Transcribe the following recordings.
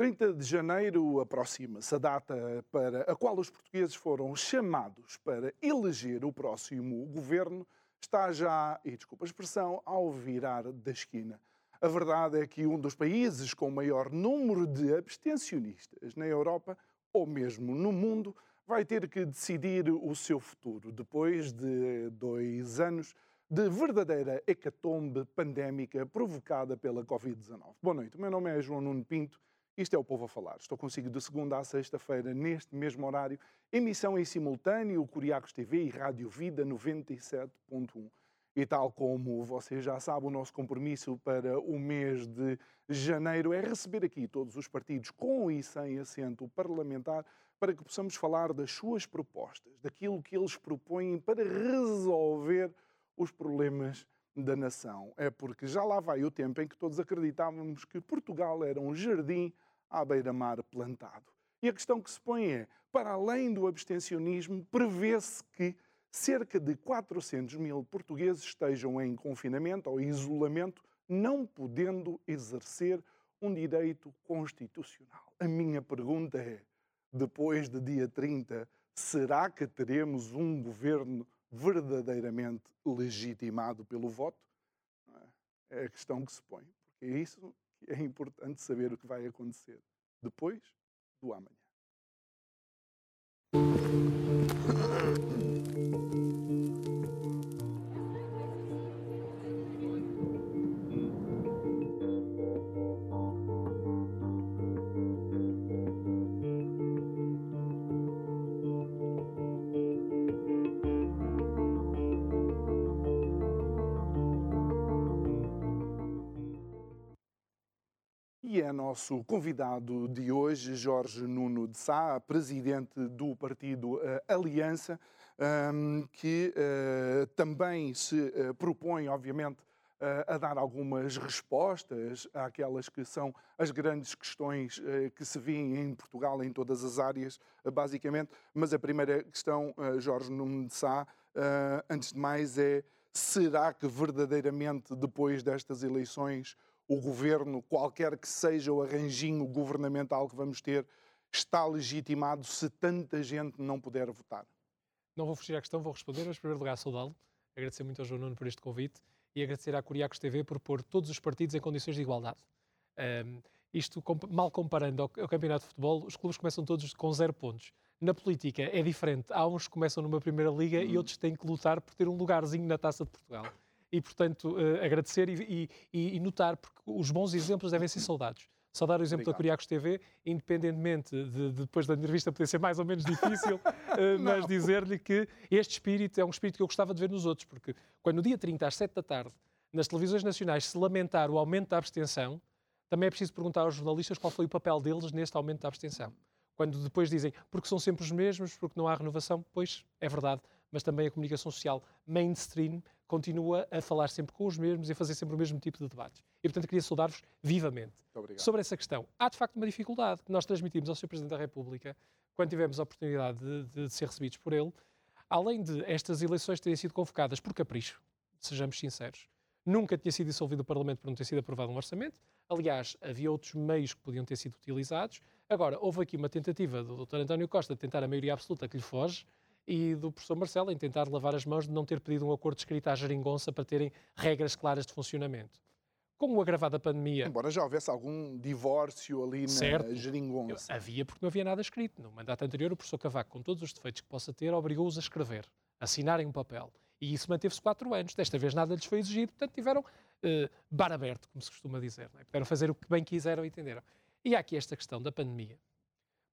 Trinta de janeiro aproxima-se a data para a qual os portugueses foram chamados para eleger o próximo governo. Está já, e desculpa a expressão, ao virar da esquina. A verdade é que um dos países com maior número de abstencionistas na Europa, ou mesmo no mundo, vai ter que decidir o seu futuro depois de dois anos de verdadeira hecatombe pandémica provocada pela Covid-19. Boa noite, o meu nome é João Nuno Pinto. Isto é o Povo a Falar. Estou consigo de segunda a sexta-feira, neste mesmo horário, emissão em simultâneo, Curiacos TV e Rádio Vida 97.1. E tal como você já sabe, o nosso compromisso para o mês de janeiro é receber aqui todos os partidos com e sem assento parlamentar para que possamos falar das suas propostas, daquilo que eles propõem para resolver os problemas da nação. É porque já lá vai o tempo em que todos acreditávamos que Portugal era um jardim à beira-mar plantado. E a questão que se põe é, para além do abstencionismo, prevê-se que cerca de 400 mil portugueses estejam em confinamento ou isolamento, não podendo exercer um direito constitucional. A minha pergunta é: depois de dia 30, será que teremos um governo verdadeiramente legitimado pelo voto? É? é a questão que se põe, porque é isso que é importante saber o que vai acontecer depois do amanhã. Nosso convidado de hoje, Jorge Nuno de Sá, presidente do partido uh, Aliança, um, que uh, também se uh, propõe, obviamente, a dar algumas respostas àquelas que são as grandes questões que se vêem em Portugal, em todas as áreas, basicamente. Mas a primeira questão, Jorge Nuno de Sá, antes de mais, é será que verdadeiramente depois destas eleições o governo, qualquer que seja o arranjinho governamental que vamos ter, está legitimado se tanta gente não puder votar? Não vou fugir à questão, vou responder, mas em primeiro lugar saudá-lo, agradecer muito ao João Nuno por este convite e agradecer à Curiacos TV por pôr todos os partidos em condições de igualdade. Um, isto, mal comparando ao, ao, campeonato de futebol, os clubes começam todos com zero pontos. Na política é diferente. Há uns que começam numa primeira liga hum. e outros têm que lutar por ter um lugarzinho na taça de Portugal e, portanto, uh, agradecer e, e, e, notar, porque os bons exemplos devem ser saudados. Saudar o exemplo Obrigado. da Curiacos TV, independentemente de, de, depois da entrevista poder ser mais ou menos difícil, uh, mas dizer-lhe que este espírito é um espírito que eu gostava de ver nos outros, porque quando no dia 30, às 7 da tarde, nas televisões nacionais, se lamentar o aumento da abstenção, também é preciso perguntar aos jornalistas qual foi o papel deles neste aumento da abstenção. Quando depois dizem, porque são sempre os mesmos, porque não há renovação, pois é verdade, mas também a comunicação social mainstream continua a falar sempre com os mesmos e a fazer sempre o mesmo tipo de debates. E, portanto, queria saudar-vos vivamente. Sobre essa questão, há de facto uma dificuldade que nós transmitimos ao Sr. Presidente da República, quando tivemos a oportunidade de, de, de ser recebidos por ele, além de estas eleições terem sido convocadas por capricho, sejamos sinceros, nunca tinha sido dissolvido o Parlamento por não ter sido aprovado um orçamento. Aliás, havia outros meios que podiam ter sido utilizados. Agora, houve aqui uma tentativa do Dr. António Costa de tentar a maioria absoluta que lhe foge, e do professor Marcelo em tentar lavar as mãos de não ter pedido um acordo escrito à geringonça para terem regras claras de funcionamento. Com o agravado da pandemia... Embora já houvesse algum divórcio ali certo, na geringonça. Havia porque não havia nada escrito. No mandato anterior, o professor Cavaco, com todos os defeitos que possa ter, obrigou-os a escrever, a assinarem um papel. E isso manteve-se quatro anos. Desta vez nada lhes foi exigido, portanto tiveram uh, bar aberto, como se costuma dizer. É? Puderam fazer o que bem quiseram e entenderam. E há aqui esta questão da pandemia.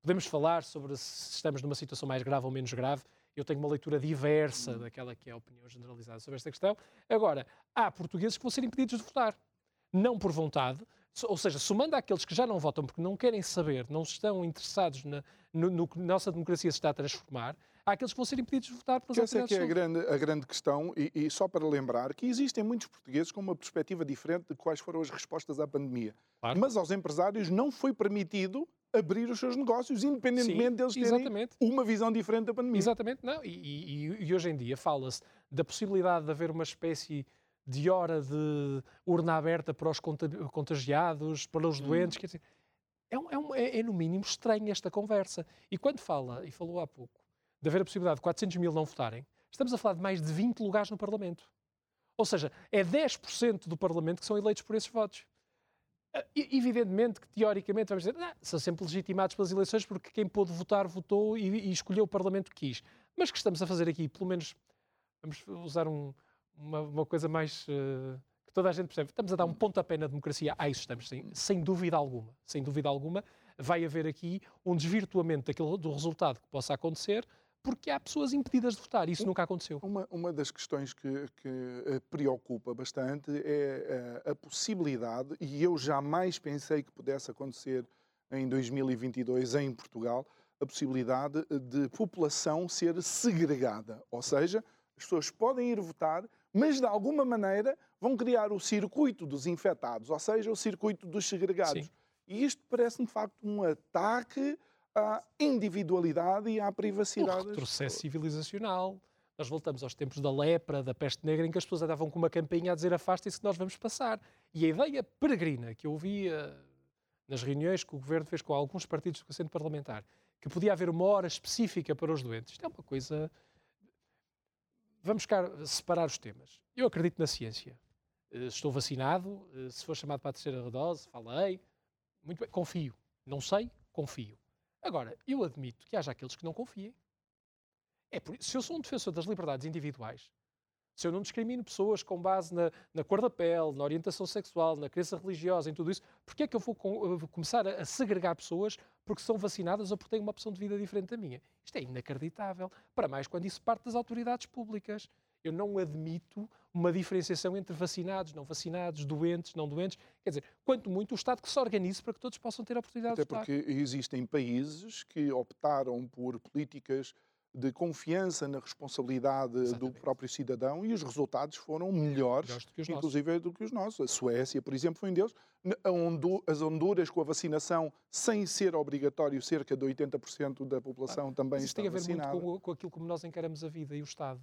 Podemos falar sobre se estamos numa situação mais grave ou menos grave, eu tenho uma leitura diversa hum. daquela que é a opinião generalizada sobre esta questão. Agora, há portugueses que vão ser impedidos de votar. Não por vontade, ou seja, somando àqueles que já não votam porque não querem saber, não estão interessados na, no, no que a nossa democracia se está a transformar, há aqueles que vão ser impedidos de votar pelas Essa é que é a grande, a grande questão, e, e, só para lembrar que existem muitos portugueses com uma perspectiva diferente de quais foram as respostas à pandemia. Claro. Mas aos empresários não foi permitido abrir os seus negócios, independentemente Sim, deles terem exatamente. uma visão diferente da pandemia. Exatamente, não. E, e, e hoje em dia fala-se da possibilidade de haver uma espécie de hora de urna aberta para os contagiados, para os hum. doentes, hum. quer dizer, é, um, é, é, é, no mínimo estranha esta conversa. E quando fala, e falou há pouco, de haver a possibilidade de 400 mil não votarem, estamos a falar de mais de 20 lugares no Parlamento. Ou seja, é 10% do Parlamento que são eleitos por esses votos. Evidentemente que, teoricamente, vamos dizer, não, são sempre legitimados pelas eleições porque quem pôde votar, votou e, e, escolheu o Parlamento que quis. Mas que estamos a fazer aqui, pelo menos, vamos usar um, uma, uma, coisa mais. Uh, que toda a gente percebe. Estamos a dar um pontapé na democracia. Ah, isso estamos, sem, sem dúvida alguma. Sem dúvida alguma, vai haver aqui um desvirtuamento daquele, do resultado que possa acontecer porque há pessoas impedidas de votar. Isso nunca aconteceu. Uma, uma das questões que, que uh, preocupa bastante é uh, a possibilidade, e eu jamais pensei que pudesse acontecer em 2022 em Portugal, a possibilidade de população ser segregada. Ou seja, as pessoas podem ir votar, mas de alguma maneira vão criar o circuito dos infectados, ou seja, o circuito dos segregados. Sim. E isto parece-me de facto um ataque à individualidade e à privacidade. Um retrocesso civilizacional. Nós voltamos aos tempos da lepra, da peste negra, em que as pessoas andavam com uma campainha a dizer afastem-se que nós vamos passar. E a ideia peregrina que eu ouvia nas reuniões que o governo fez com alguns partidos do Conselho Parlamentar, que podia haver uma hora específica para os doentes, isto é uma coisa. Vamos ficar, separar os temas. Eu acredito na ciência. Eh, estou vacinado, eh, se for chamado para a terceira dose, falei. Muito bem, confio. Não sei, confio. Agora, eu admito que haja aqueles que não confiem. É por, se eu sou um defensor das liberdades individuais, se eu não discrimino pessoas com base na, na cor da pele, na orientação sexual, na crença religiosa, em tudo isso, porquê é que eu vou, com, vou começar a, a, segregar pessoas porque são vacinadas ou porque têm uma opção de vida diferente da minha? Isto é inacreditável. Para mais quando isso parte das autoridades públicas. Eu não admito uma diferenciação entre vacinados, não vacinados, doentes, não doentes. Quer dizer, quanto muito o Estado que se organize para que todos possam ter a oportunidade Até de votar. Até porque existem países que optaram por políticas de confiança na responsabilidade Exatamente. do próprio cidadão e os resultados foram melhores, do inclusive nossos. do que os nossos. A Suécia, por exemplo, foi um deles. As Honduras, com a vacinação sem ser obrigatório, cerca de 80% da população também está vacinada. Isso tem a ver muito com, com aquilo como nós encaramos a vida e o Estado.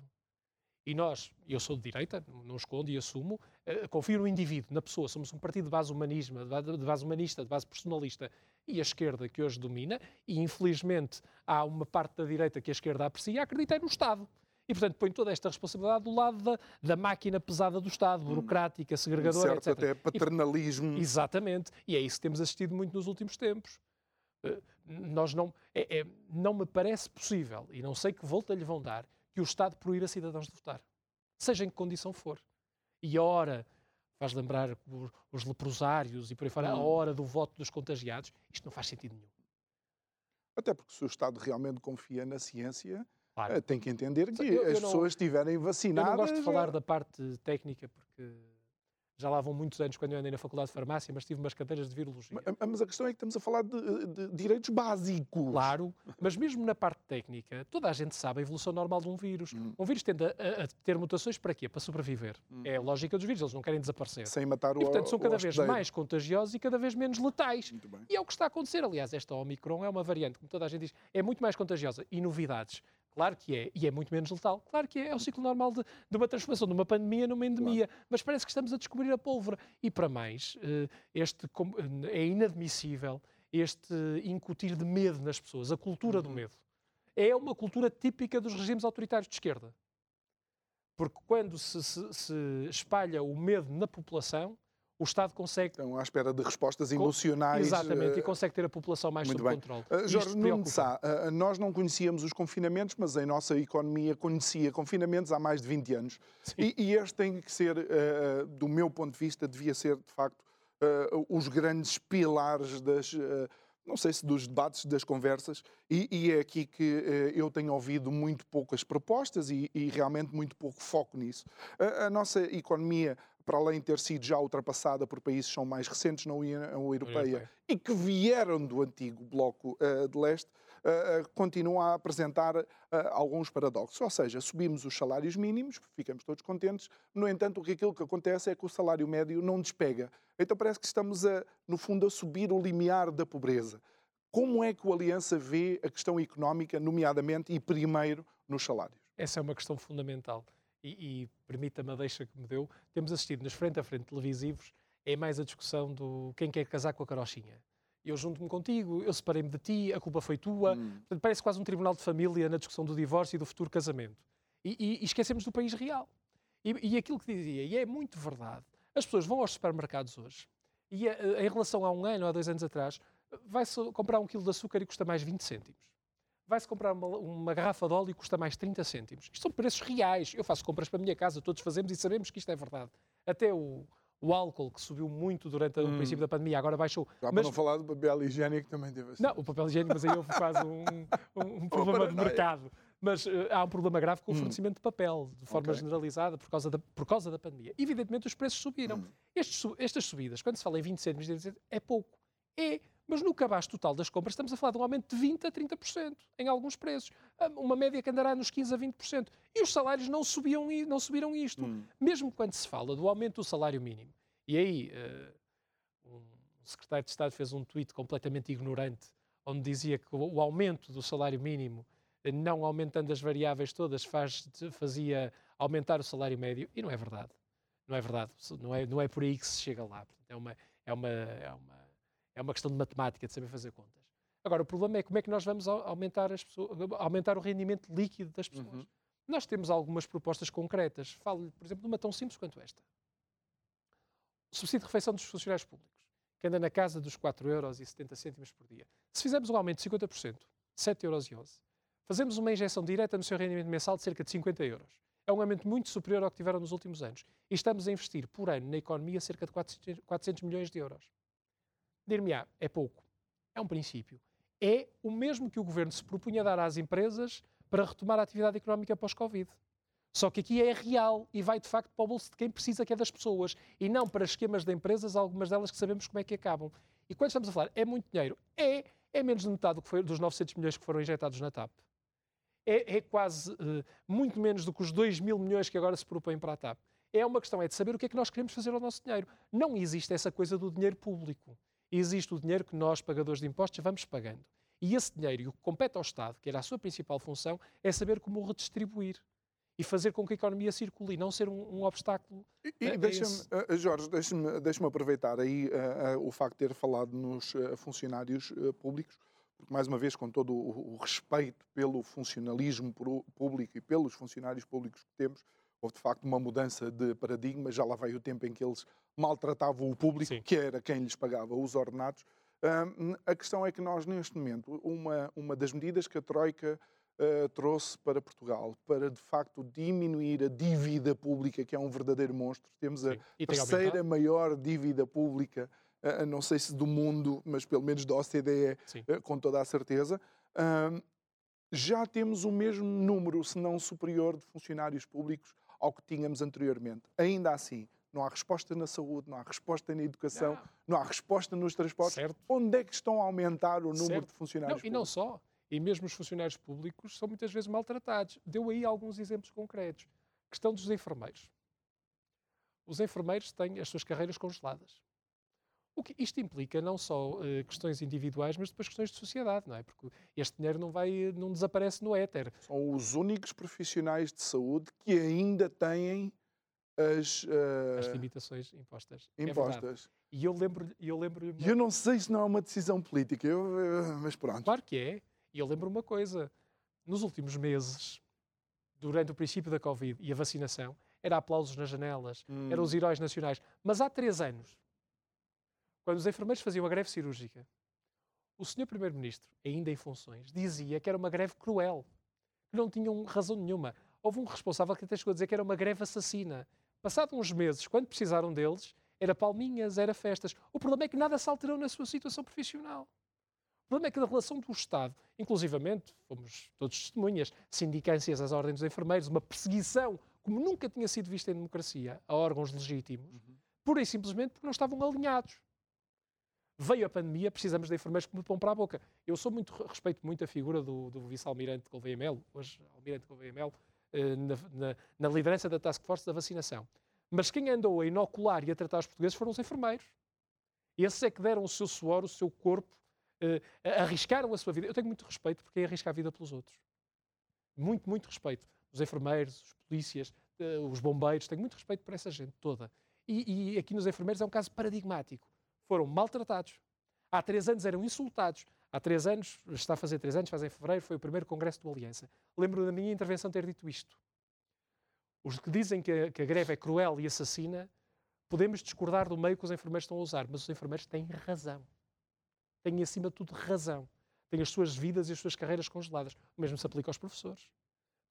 E nós, eu sou de direita, não escondo e assumo, uh, confio no indivíduo, na pessoa. Somos um partido de base humanismo, de base humanista, de base personalista. E a esquerda que hoje domina, e infelizmente há uma parte da direita que a esquerda aprecia, acredita no Estado. E, portanto, põe toda esta responsabilidade do lado da, da máquina pesada do Estado, hum. burocrática, segregadora, certo, etc. até paternalismo. E, exatamente. E é isso que temos assistido muito nos últimos tempos. Uh, nós não, é, é, não me parece possível, e não sei que volta lhe vão dar, que o Estado proíba cidadãos de votar, seja em que condição for. E a hora, faz lembrar os leprosários e por aí fora, a hum. hora do voto dos contagiados, isto não faz sentido nenhum. Até porque se o Estado realmente confia na ciência, claro. Eh, tem que entender que eu, eu as não, pessoas estiverem vacinadas. Eu não gosto de falar da parte técnica porque já lá vão muitos anos quando eu andei na Faculdade de Farmácia, mas tive umas cadeiras de virologia. Mas, a questão é que estamos a falar de, de, direitos básicos. Claro, mas mesmo na parte técnica, toda a gente sabe a evolução normal de um vírus. Hum. Um vírus tende a, a, ter mutações para quê? Para sobreviver. Hum. É a lógica dos vírus, eles não querem desaparecer. Sem matar o E, portanto, são cada vez mais contagiosos e cada vez menos letais. E é o que está a acontecer. Aliás, esta Omicron é uma variante, como toda a gente diz, é muito mais contagiosa. E novidades Claro que é, e é muito menos letal. Claro que é, é o ciclo normal de, de uma transformação de uma pandemia numa endemia. Claro. Mas parece que estamos a descobrir a pólvora. E para mais, eh, este é inadmissível este incutir de medo nas pessoas, a cultura do uhum. medo. É uma cultura típica dos regimes autoritários de esquerda. Porque quando se, se, se espalha o medo na população, o Estado consegue. Estão à espera de respostas emocionais. Exatamente, uh, e consegue ter a população mais sob bem. controle. Uh, Jorge Nuno Sá, uh, nós não conhecíamos os confinamentos, mas a nossa economia conhecia confinamentos há mais de 20 anos. E, e, este tem que ser, do meu ponto de vista, devia ser, de facto, os grandes pilares das não sei se dos debates, das conversas, e, e é aqui que eh, eu tenho ouvido muito poucas propostas e, e realmente muito pouco foco nisso. A, nossa economia para além de ter sido já ultrapassada por países que são mais recentes na União Europeia, e que vieram do antigo Bloco uh, de Leste, uh, continua a apresentar uh, alguns paradoxos. Ou seja, subimos os salários mínimos, ficamos todos contentes, no entanto, aquilo que acontece é que o salário médio não despega. Então parece que estamos, a, no fundo, a subir o limiar da pobreza. Como é que o Aliança vê a questão económica, nomeadamente e primeiro nos salários? Essa é uma questão fundamental. E, e permita-me a deixa que me deu, temos assistido nos frente a frente televisivos, é mais a discussão do quem quer casar com a carochinha eu junto-me contigo, eu separei-me de ti, a culpa foi tua. Hum. Portanto, parece quase um tribunal de família na discussão do divórcio e do futuro casamento. E, e, e esquecemos do país real. E, aquilo que dizia, e é muito verdade, as pessoas vão aos supermercados hoje e a, a, em relação a um ano ou a dois anos atrás, vai-se comprar um quilo de açúcar e custa mais 20 cêntimos. Vai-se comprar uma, uma, garrafa de óleo e custa mais 30 cêntimos. Isto são preços reais. Eu faço compras para a minha casa, todos fazemos e sabemos que isto é verdade. Até o, o álcool, que subiu muito durante hum. o princípio da pandemia, agora baixou. Já mas... para não falar do papel higiênico também teve assim. Não, o papel higiênico, mas aí houve quase um, um, um problema de mercado. Mas uh, há um problema grave com o hum. fornecimento de papel, de forma okay. generalizada, por causa, da, por causa da pandemia. Evidentemente, os preços subiram. Hum. Estes, estas subidas, quando se fala em 20 cêntimos, é pouco. É, mas no cabaz total das compras estamos a falar de um aumento de 20% a 30% em alguns preços. Ah, uma média que andará nos 15% a 20%. E os salários não, subiam, não subiram isto. Hum. Mesmo quando se fala do aumento do salário mínimo, e aí, uh, um secretário de Estado fez um tweet completamente ignorante, onde dizia que o aumento do salário mínimo, não aumentando as variáveis todas, faz, fazia aumentar o salário médio. E não é verdade. Não é verdade. Não é, não é por aí que se chega lá. É uma, é, uma, é, uma, é uma questão de matemática, de saber fazer contas. Agora, o problema é como é que nós vamos aumentar, as pessoas, aumentar o rendimento líquido das pessoas. Uhum. Nós temos algumas propostas concretas. Falo, por exemplo, de uma tão simples quanto esta subsídio de refeição dos funcionários públicos, que anda na casa dos 4,70€ por dia. Se fizermos um aumento de 50%, 7,11€, fazemos uma injeção direta no seu rendimento mensal de cerca de 50 euros. É um aumento muito superior ao que tiveram nos últimos anos. E estamos a investir por ano na economia cerca de 400 milhões de euros. Dir-me-á, é pouco. É um princípio. É o mesmo que o governo se propunha dar às empresas para retomar a atividade económica pós-Covid. Só que aqui é real e vai de facto para o bolso de quem precisa, que é das pessoas, e não para esquemas de empresas, algumas delas que sabemos como é que acabam. E quando estamos a falar, é muito dinheiro? É, é menos de metade do que foi, dos 900 milhões que foram injetados na TAP. É, é quase uh, muito menos do que os 2 mil milhões que agora se propõem para a TAP. É uma questão é de saber o que é que nós queremos fazer ao nosso dinheiro. Não existe essa coisa do dinheiro público. Existe o dinheiro que nós, pagadores de impostos, vamos pagando. E esse dinheiro, e o que compete ao Estado, que era a sua principal função, é saber como o redistribuir e fazer com que a economia circule e não ser um, um obstáculo. E, e deixa-me, uh, Jorge, deixa-me deixa aproveitar aí uh, uh, o facto de ter falado nos funcionários públicos, porque, mais uma vez, com todo o, o respeito pelo funcionalismo público e pelos funcionários públicos que temos, houve de facto uma mudança de paradigma. Já lá veio o tempo em que eles maltratavam o público, Sim. que era quem lhes pagava os ordenados. a questão é que nós, neste momento, uma, uma das medidas que a Troika uh, trouxe para Portugal para, de facto, diminuir a dívida pública, que é um verdadeiro monstro. Temos a terceira maior dívida pública, uh, não sei se do mundo, mas pelo menos da OCDE, uh, com toda a certeza. já temos o mesmo número, se não superior, de funcionários públicos ao que tínhamos anteriormente. Ainda assim, não há resposta na saúde, não há resposta na educação, não, não há resposta nos transportes. Certo. Onde é que estão a aumentar o número certo. de funcionários não, E não só. E mesmo os funcionários públicos são muitas vezes maltratados. Deu aí alguns exemplos concretos. Questão dos enfermeiros. Os enfermeiros têm as suas carreiras congeladas. O que isto implica não só uh, questões individuais, mas depois questões de sociedade, não é? Porque este dinheiro não vai, não desaparece no éter. São os únicos profissionais de saúde que ainda têm as, uh, as limitações impostas. É impostas. É e eu lembro, eu lembro. Eu não sei se não é uma decisão política, eu, mas pronto. Claro que é. E eu lembro uma coisa: nos últimos meses, durante o princípio da Covid e a vacinação, era aplausos nas janelas, hum. eram os heróis nacionais. Mas há três anos, quando os enfermeiros faziam a greve cirúrgica, o senhor Primeiro-Ministro, ainda em funções, dizia que era uma greve cruel, que não tinham razão nenhuma. Houve um responsável que até chegou a dizer que era uma greve assassina. Passados uns meses, quando precisaram deles, era palminhas, era festas. O problema é que nada se alterou na sua situação profissional. O problema é que a relação do Estado, inclusivamente, fomos todos testemunhas, sindicâncias às ordens dos enfermeiros, uma perseguição como nunca tinha sido vista em democracia, a órgãos legítimos, uhum. pura e simplesmente porque não estavam alinhados. Veio a pandemia, precisamos de enfermeiros que me pão para a boca. Eu sou muito, respeito muito a figura do, do vice-almirante Gouveia Melo, hoje almirante Gouveia Melo, eh, na, na, na liderança da Task Force da vacinação. Mas quem andou a inocular e a tratar os portugueses foram os enfermeiros. Esses é que deram o seu suor, o seu corpo, uh, arriscaram a sua vida. Eu tenho muito respeito porque é arriscar a vida pelos outros. Muito, muito respeito. Os enfermeiros, os polícias, uh, os bombeiros, tenho muito respeito por essa gente toda. E, e, aqui nos enfermeiros é um caso paradigmático. Foram maltratados. Há três anos eram insultados. Há três anos, está a fazer três anos, faz em fevereiro, foi o primeiro congresso do Aliança. Lembro da minha intervenção ter dito isto. Os que dizem que a, que a greve é cruel e assassina, podemos discordar do meio que os enfermeiros estão a usar, mas os enfermeiros têm razão. Têm, acima de tudo, razão. Têm as suas vidas e as suas carreiras congeladas. O mesmo se aplica aos professores.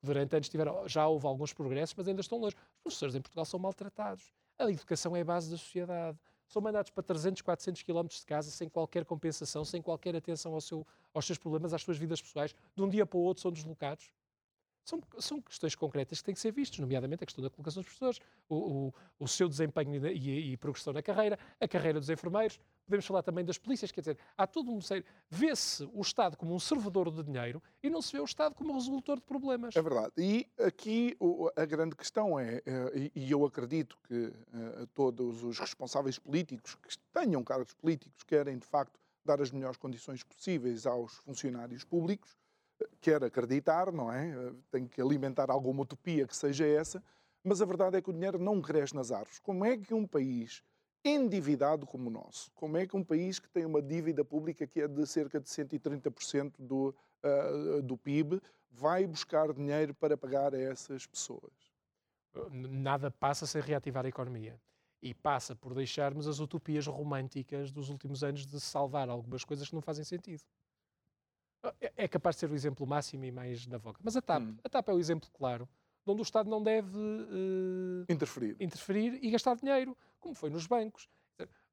Durante anos tiveram, já houve alguns progressos, mas ainda estão longe. Os professores em Portugal são maltratados. A educação é a base da sociedade são mandados para 300, 400 quilómetros de casa sem qualquer compensação, sem qualquer atenção ao seu, aos seus problemas, às suas vidas pessoais. De um dia para o outro são deslocados. São, são questões concretas que têm que ser vistas, nomeadamente a questão da colocação dos professores, o, o, o seu desempenho e, e, progressão na carreira, a carreira dos enfermeiros. Podemos falar também das polícias, quer dizer, há todo um sério. Vê-se o Estado como um servidor de dinheiro e não se vê o Estado como um resolutor de problemas. É verdade. E aqui a grande questão é, eh, e eu acredito que eh, todos os responsáveis políticos que tenham cargos políticos querem, de facto, dar as melhores condições possíveis aos funcionários públicos quer acreditar, não é? Tem que alimentar alguma utopia que seja essa, mas a verdade é que o dinheiro não cresce nas árvores. Como é que um país endividado como o nosso, como é que um país que tem uma dívida pública que é de cerca de 130% do, uh, do PIB vai buscar dinheiro para pagar a essas pessoas? Nada passa sem reativar a economia. E passa por deixarmos as utopias românticas dos últimos anos de salvar algumas coisas que não fazem sentido. É, é capaz de ser o exemplo máximo e mais na voga. Mas a TAP, hum. a TAP é o exemplo claro de onde o Estado não deve uh, interferir. interferir e gastar dinheiro, como foi nos bancos.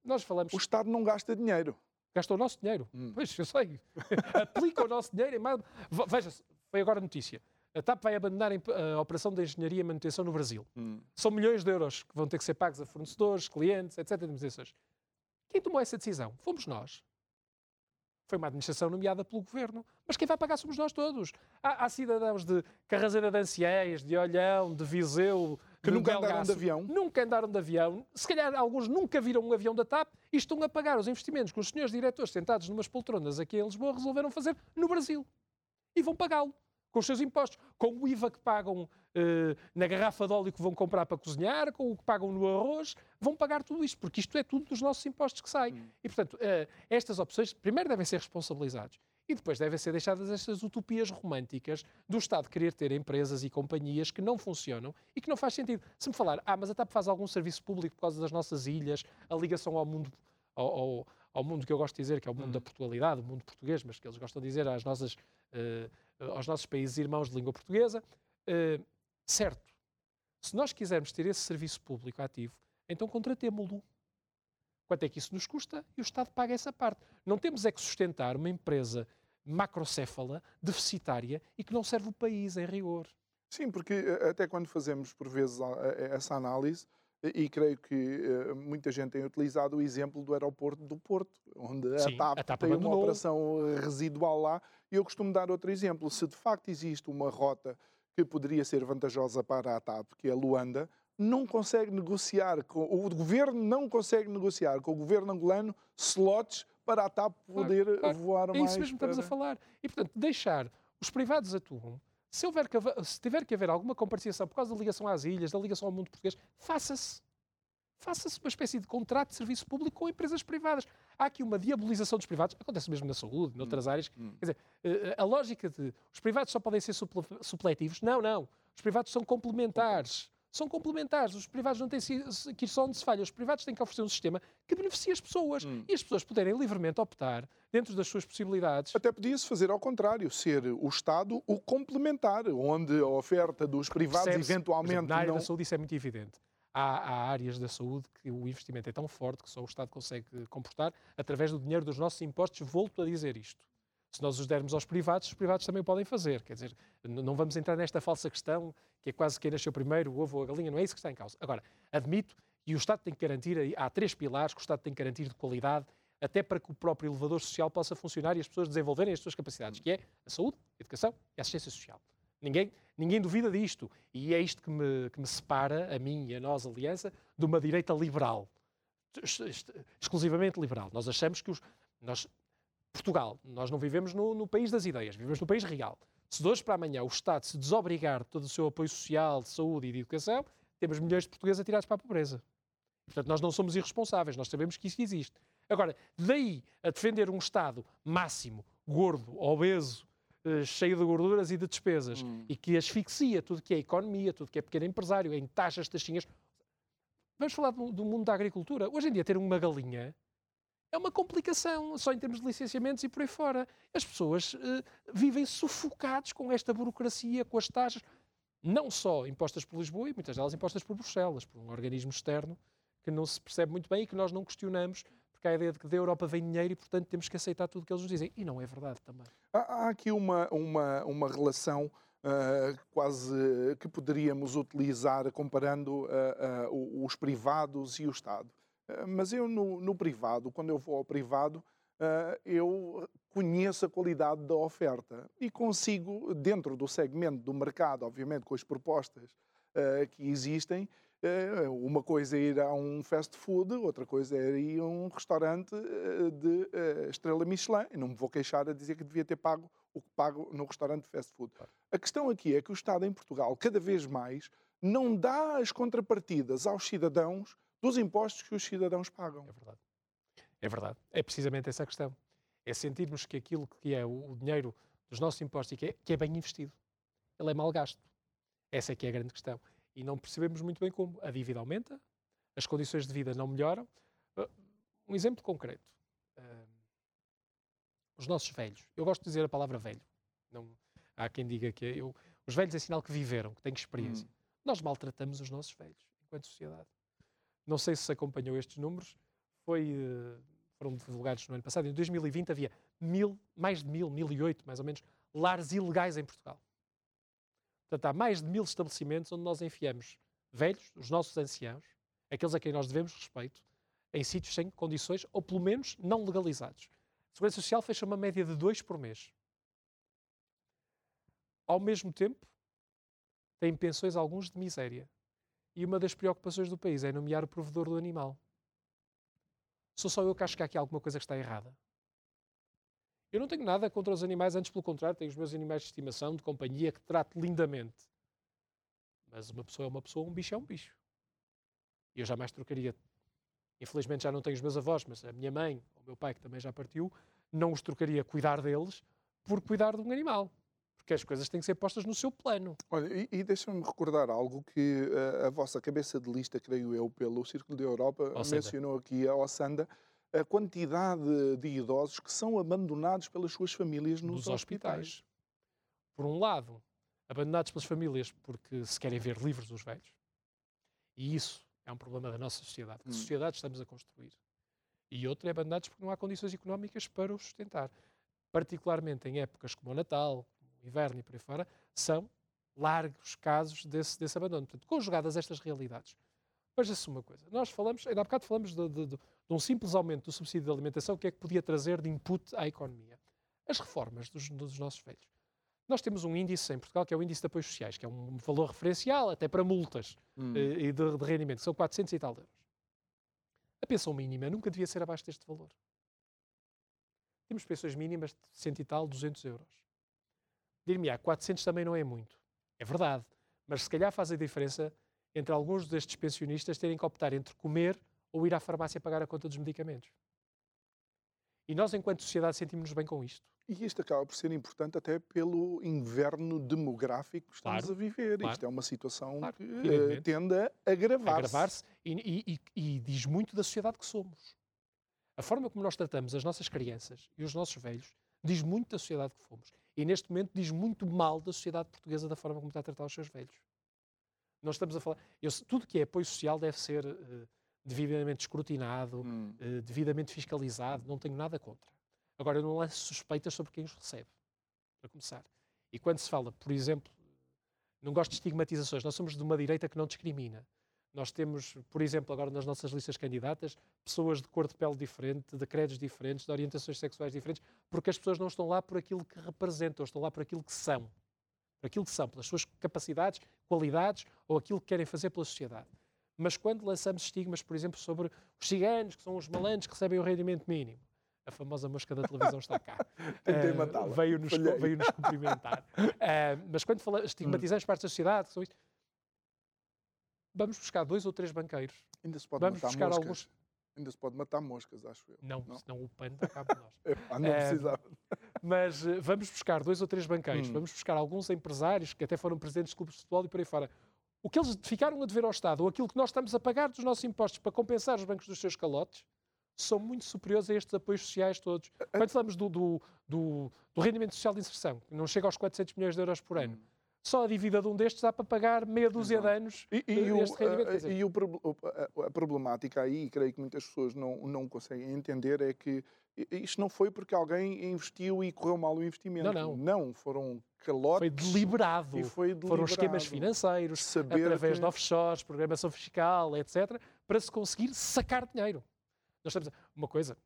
Nós falamos. O Estado não gasta dinheiro. Gasta o nosso dinheiro. Hum. Pois, eu sei. Aplica o nosso dinheiro em mais. Veja, foi agora a notícia. A TAP vai abandonar a operação de engenharia e manutenção no Brasil. Hum. São milhões de euros que vão ter que ser pagos a fornecedores, clientes, etc. Quem tomou essa decisão? Fomos nós. Foi uma administração nomeada pelo governo. Mas quem vai pagar somos nós todos. Há, há cidadãos de Carrazeira de Anciães, de Olhão, de Viseu, que nunca andaram de avião. Nunca andaram de avião. Se calhar alguns nunca viram um avião da TAP e estão a pagar os investimentos que os senhores diretores sentados numas poltronas aqui em Lisboa resolveram fazer no Brasil. E vão pagá-lo com os seus impostos, com o IVA que pagam uh, na garrafa de óleo que vão comprar para cozinhar, com o que pagam no arroz, vão pagar tudo isto, porque isto é tudo dos nossos impostos que saem. Hum. E, portanto, uh, estas opções, primeiro, devem ser responsabilizados. E depois devem ser deixadas estas utopias românticas do Estado querer ter empresas e companhias que não funcionam e que não faz sentido. Se me falar, ah, mas a TAP faz algum serviço público por causa das nossas ilhas, a ligação ao mundo, ao, ao, ao mundo que eu gosto de dizer, que é o mundo hum. da Portugalidade, o mundo português, mas que eles gostam de dizer às nossas uh, aos nossos países irmãos de língua portuguesa. Uh, certo, se nós quisermos ter esse serviço público ativo, então contratemo-lo. Quanto é que isso nos custa? E o Estado paga essa parte. Não temos é que sustentar uma empresa macrocéfala, deficitária e que não serve o país em rigor. Sim, porque até quando fazemos, por vezes, essa análise, e creio que muita gente tem utilizado o exemplo do aeroporto do Porto, onde Sim, a, TAP a TAP tem abandonou. uma operação residual lá e eu costumo dar outro exemplo. Se de facto existe uma rota que poderia ser vantajosa para a TAP, que é Luanda, não consegue negociar, com, o governo não consegue negociar com o governo angolano slots para a TAP poder claro, claro. voar mais. É isso mesmo que para... estamos a falar. E, portanto, deixar os privados atuam. Se, houver que, se tiver que haver alguma compartilhação por causa da ligação às ilhas, da ligação ao mundo português, faça-se faça-se uma espécie de contrato de serviço público com empresas privadas. Há aqui uma diabolização dos privados, acontece mesmo na saúde, noutras hum, áreas. Hum. Quer dizer, eh, a lógica de os privados só podem ser supletivos, não, não. Os privados são complementares. São complementares. Os privados não têm que ir só onde se falha. Os privados têm que oferecer um sistema que beneficie as pessoas hum. e as pessoas poderem livremente optar dentro das suas possibilidades. Até podia-se fazer ao contrário, ser o Estado o complementar, onde a oferta dos privados eventualmente. Na área não... da saúde isso é muito evidente há, há, áreas da saúde que o investimento é tão forte que só o Estado consegue comportar através do dinheiro dos nossos impostos. Volto a dizer isto. Se nós os dermos aos privados, os privados também o podem fazer. Quer dizer, não vamos entrar nesta falsa questão que é quase quem nasceu primeiro, o ovo ou a galinha, não é isso que está em causa. Agora, admito, e o Estado tem que garantir, há três pilares que o Estado tem que garantir de qualidade, até para que o próprio elevador social possa funcionar e as pessoas desenvolverem as suas capacidades, que é a saúde, a educação e a assistência social. Ninguém, ninguém duvida disto. E é isto que me, que me separa, a mim e a nós, Aliança, de uma direita liberal. Exclusivamente liberal. Nós achamos que os. Nós, Portugal, nós não vivemos no, no país das ideias, vivemos no país real. Se de hoje para amanhã o Estado se desobrigar de todo o seu apoio social, de saúde e de educação, temos milhões de portugueses atirados para a pobreza. Portanto, nós não somos irresponsáveis, nós sabemos que isso existe. Agora, daí a defender um Estado máximo, gordo, obeso, eh, cheio de gorduras e de despesas, hum. e que asfixia tudo que é economia, tudo que é pequeno empresário, em taxas, taxinhas. Vamos falar do, do mundo da agricultura. Hoje em dia, ter uma galinha é uma complicação, só em termos de licenciamentos e por aí fora. As pessoas uh, vivem sufocados com esta burocracia, com as taxas, não só impostas por Lisboa, e muitas delas impostas por Bruxelas, por um organismo externo que não se percebe muito bem e que nós não questionamos, porque há a ideia de que da Europa vem dinheiro e, portanto, temos que aceitar tudo o que eles nos dizem. E não é verdade também. Há, há aqui uma, uma, uma relação uh, quase que poderíamos utilizar comparando uh, os privados e o Estado. Mas eu, no, no, privado, quando eu vou ao privado, eu conheço a qualidade da oferta e consigo, dentro do segmento do mercado, obviamente com as propostas que existem, uma coisa é ir a um fast food, outra coisa é ir a um restaurante de estrela Michelin. Eu não me vou queixar a dizer que devia ter pago o que pago no restaurante de fast food. A questão aqui é que o Estado em Portugal, cada vez mais, não dá as contrapartidas aos cidadãos dos impostos que os cidadãos pagam. É verdade. É verdade. É precisamente essa a questão. É sentirmos que aquilo que é o dinheiro dos nossos impostos que é, que é bem investido, ele é mal gasto. Essa é que é a grande questão e não percebemos muito bem como. A dívida aumenta, as condições de vida não melhoram. Uh, um exemplo concreto. Uh, os nossos velhos. Eu gosto de dizer a palavra velho. Não, há quem diga que é, eu, os velhos é sinal que viveram, que têm experiência. Hum. Nós maltratamos os nossos velhos, enquanto sociedade. Não sei se acompanhou estes números. Foi, uh, foram divulgados no ano passado. Em 2020 havia mil, mais de mil, mil e oito, mais ou menos, lares ilegais em Portugal. Portanto, há mais de mil estabelecimentos onde nós enfiamos velhos, os nossos anciãos, aqueles a quem nós devemos respeito, em sítios sem condições, ou pelo menos não legalizados. A Segurança Social fecha uma média de dois por mês. Ao mesmo tempo, têm pensões alguns de miséria. E uma das preocupações do país é nomear o provedor do animal. Sou só eu que acho que há aqui alguma coisa que está errada. Eu não tenho nada contra os animais, antes pelo contrário, tenho os meus animais de estimação, de companhia, que trato lindamente. Mas uma pessoa é uma pessoa, um bicho é um bicho. E eu jamais trocaria. Infelizmente já não tenho os meus avós, mas a minha mãe, o meu pai, que também já partiu, não os trocaria cuidar deles por cuidar de um animal. Porque as coisas têm que ser postas no seu plano. Olha, e, e deixa-me recordar algo que uh, a vossa cabeça de lista, creio eu, pelo Círculo da Europa, mencionou aqui a Ossanda a quantidade de idosos que são abandonados pelas suas famílias nos, nos hospitais. hospitais. Por um lado, abandonados pelas famílias porque se querem ver livres dos velhos. E isso é um problema da nossa sociedade. Que hum. sociedade estamos a construir? E outro é abandonados porque não há condições económicas para os sustentar. Particularmente em épocas como o Natal, inverno e por aí fora, são largos casos desse, desse abandono. Portanto, conjugadas estas realidades, veja-se uma coisa. Nós falamos, ainda há bocado falamos de, de, de, de um simples aumento do subsídio de alimentação, o que é que podia trazer de input à economia? As reformas dos, dos nossos velhos. Nós temos um índice em Portugal que é o índice de apoios sociais, que é um valor referencial até para multas hum. Eh, e de, de rendimento, que são 400 e tal euros. A pensão mínima nunca devia ser abaixo deste valor. Temos pensões mínimas de 100 e tal, 200 euros. Dir-me-á, 400 também não é muito. É verdade. Mas se calhar faz a diferença entre alguns destes pensionistas terem que optar entre comer ou ir à farmácia pagar a conta dos medicamentos. E nós, enquanto sociedade, sentimos-nos bem com isto. E isto acaba por ser importante até pelo inverno demográfico que estamos claro, a viver. Claro. Isto é uma situação claro, que uh, tende a agravar-se. Agravar e, e, e, e diz muito da sociedade que somos. A forma como nós tratamos as nossas crianças e os nossos velhos diz muito da sociedade que fomos. E neste momento diz muito mal da sociedade portuguesa da forma como está a tratar os seus velhos. Nós estamos a falar. Eu, tudo que é apoio social deve ser uh, devidamente escrutinado, hum. uh, devidamente fiscalizado, não tenho nada contra. Agora, eu não lanço suspeitas sobre quem os recebe, para começar. E quando se fala, por exemplo, não gosto de estigmatizações, nós somos de uma direita que não discrimina. Nós temos, por exemplo, agora nas nossas listas candidatas, pessoas de cor de pele diferente, de credos diferentes, de orientações sexuais diferentes, porque as pessoas não estão lá por aquilo que representam, estão lá por aquilo que são. Por aquilo que são, pelas suas capacidades, qualidades ou aquilo que querem fazer pela sociedade. Mas quando lançamos estigmas, por exemplo, sobre os ciganos, que são os malandros que recebem o rendimento mínimo, a famosa mosca da televisão está cá. Tentei uh, matá-la. Veio-nos veio -nos cumprimentar. Uh, mas quando fala, estigmatizamos partes da sociedade, que são isto, vamos buscar dois ou três banqueiros. Ainda se pode vamos matar buscar moscas. alguns. Ainda se pode matar moscas, acho eu. Não, não? senão o pano acaba nós. ah, não precisava. Mas uh, vamos buscar dois ou três banqueiros, hum. vamos buscar alguns empresários que até foram presidentes de clubes de futebol e por aí fora. O que eles ficaram a dever ao Estado, ou aquilo que nós estamos a pagar dos nossos impostos para compensar os bancos dos seus calotes, são muito superiores a estes apoios sociais todos. Quando falamos do, do, do, do rendimento social de inserção, que não chega aos 400 milhões de euros por ano, hum só a dívida de um destes dá para pagar meia dúzia de anos e, e deste o, rendimento. E o, a problemática aí, e creio que muitas pessoas não, não conseguem entender, é que isto não foi porque alguém investiu e correu mal o investimento. Não, não. Não, foram calotes. Foi deliberado. E foi deliberado. Foram esquemas financeiros, Saber através que... de offshores, programação fiscal, etc., para se conseguir sacar dinheiro. Nós estamos a... Uma coisa,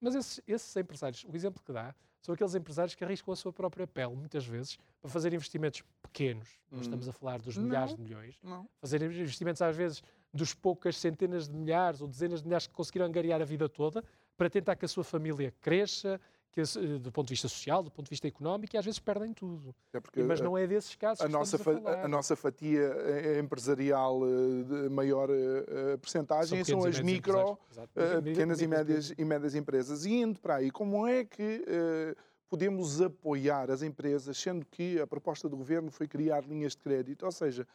mas esses, esses empresários, o exemplo que dá, são aqueles empresários que arriscam a sua própria pele, muitas vezes, para fazer investimentos pequenos. Hum. Não estamos a falar dos milhares não, de milhões. Não. Fazer investimentos, às vezes, dos poucas centenas de milhares ou dezenas de milhares que conseguiram angariar a vida toda, para tentar que a sua família cresça, que, eh, do ponto de vista social, do ponto de vista económico, e às vezes perdem tudo. É porque, Mas não é desses casos a que nossa a, a, nossa fatia eh, empresarial eh, de maior uh, percentagem são, são as micro, uh, pequenas e médias, e médias empresas. E indo para aí, como é que uh, podemos apoiar as empresas, sendo que a proposta do governo foi criar linhas de crédito? Ou seja,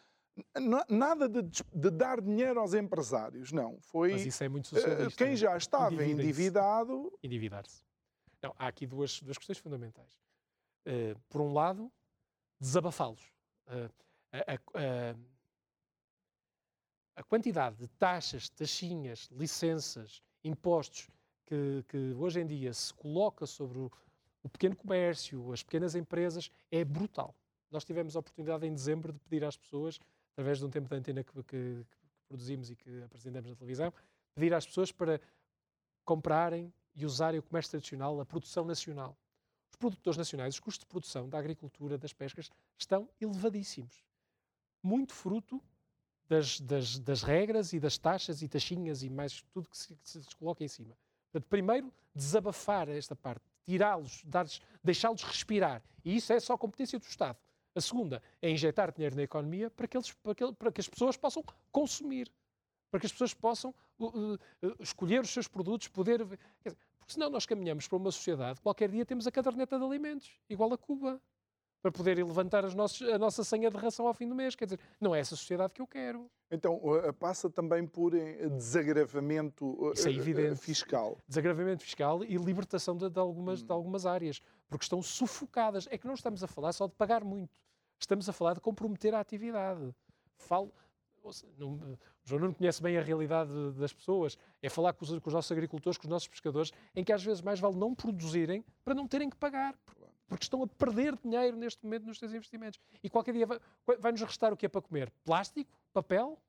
nada de, de, dar dinheiro aos empresários, não. Foi Mas isso é muito socialista. Quem já estava endividado. Endividar-se. Não, há aqui duas, duas questões fundamentais. Uh, por um lado, desabafá-los. Uh, a, a, a, quantidade de taxas, taxinhas, licenças, impostos que, que hoje em dia se coloca sobre o, o, pequeno comércio, as pequenas empresas, é brutal. Nós tivemos a oportunidade em dezembro de pedir às pessoas, através de um tempo de antena que, que, que produzimos e que apresentamos na televisão, pedir às pessoas para comprarem e usarem o comércio tradicional, a produção nacional. Os produtores nacionais, os custos de produção da agricultura, das pescas, estão elevadíssimos. Muito fruto das, das, das regras e das taxas e taxinhas e mais tudo que se, que se coloca em cima. Portanto, primeiro, desabafar esta parte, tirá-los, deixá-los respirar. E isso é só competência do Estado. A segunda é injetar dinheiro na economia para que, eles, para que, para que as pessoas possam consumir para que as pessoas possam uh, uh, escolher os seus produtos, poder. Dizer, porque senão nós caminhamos para uma sociedade, qualquer dia temos a caderneta de alimentos, igual a Cuba, para poderem levantar nossos, a nossa senha de ração ao fim do mês. Quer dizer, não é essa sociedade que eu quero. Então, uh, passa também por eh, desagravamento é fiscal. Desagravamento fiscal e libertação de, de algumas, hum. de algumas áreas, porque estão sufocadas. É que não estamos a falar só de pagar muito, estamos a falar de comprometer a atividade. Falo, não, o João não conhece bem a realidade das pessoas. É falar com os, com os, nossos agricultores, com os nossos pescadores, em que às vezes mais vale não produzirem para não terem que pagar. Porque estão a perder dinheiro neste momento nos seus investimentos. E qualquer dia vai-nos vai restar o que é para comer? Plástico? Papel?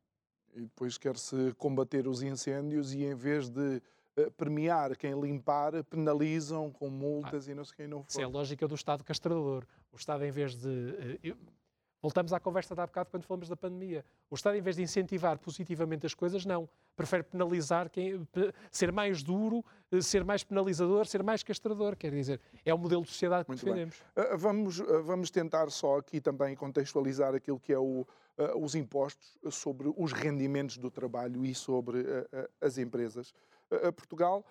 E depois quer-se combater os incêndios e em vez de uh, premiar quem limpar, penalizam com multas ah, e não sei quem não for. Isso é a lógica do Estado castrador. O Estado, em vez de. Uh, Voltamos à conversa de há bocado quando falamos da pandemia. O Estado, em vez de incentivar positivamente as coisas, não. Prefere penalizar, quem, ser mais duro, eh, ser mais penalizador, ser mais castrador. Quer dizer, é o modelo de sociedade que Muito defendemos. Bem. Vamos, vamos tentar só aqui também contextualizar aquilo que é o, os impostos sobre os rendimentos do trabalho e sobre as empresas. Portugal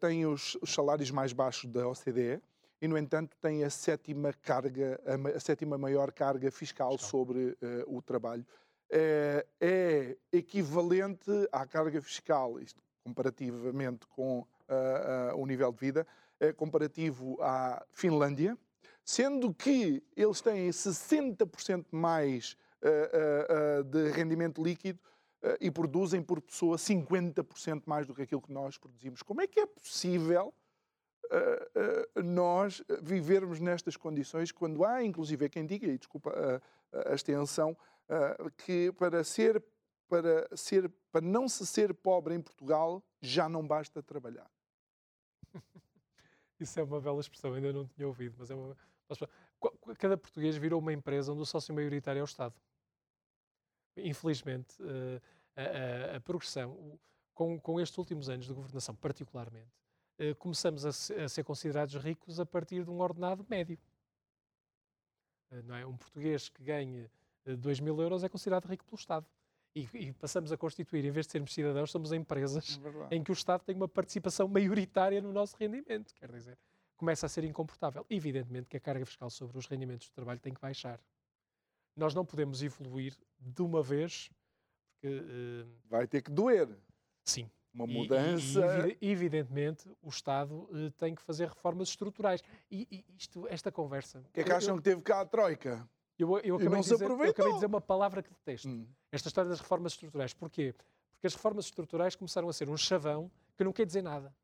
tem os salários mais baixos da OCDE e, no entanto, tem a sétima carga, a, sétima maior carga fiscal sobre uh, o trabalho. É, é, equivalente à carga fiscal, isto comparativamente com uh, uh, o nível de vida, é comparativo à Finlândia, sendo que eles têm 60% mais de rendimento líquido e produzem por pessoa 50% mais do que aquilo que nós produzimos. Como é que é possível nós vivermos nestas condições, quando há, inclusive, quem diga, e desculpa a, a extensão, que para ser, para ser, para não se ser pobre em Portugal, já não basta trabalhar. Isso é uma bela expressão, ainda não tinha ouvido, mas é uma. Cada português virou uma empresa onde o sócio maioritário é o Estado. Infelizmente, a, a, a progressão, com, com estes últimos anos de governação, particularmente, eh, começamos a, ser considerados ricos a partir de um ordenado médio. Eh, não é? Um português que ganhe 2 eh, mil euros é considerado rico pelo Estado. E, e, passamos a constituir, em vez de sermos cidadãos, somos empresas é em que o Estado tem uma participação maioritária no nosso rendimento. Quer dizer, começa a ser incomportável. Evidentemente que a carga fiscal sobre os rendimentos do trabalho tem que baixar. Nós não podemos evoluir de uma vez, porque. Uh... Vai ter que doer. Sim, uma mudança. E, e, evidentemente, o Estado uh, tem que fazer reformas estruturais. E, e isto, esta conversa. O que é que acham eu, que teve cá a Troika? Eu, eu, acabei dizer, eu, acabei de dizer, uma palavra que detesto. Hum. Esta história das reformas estruturais. Porquê? Porque as reformas estruturais começaram a ser um chavão que não quer dizer nada.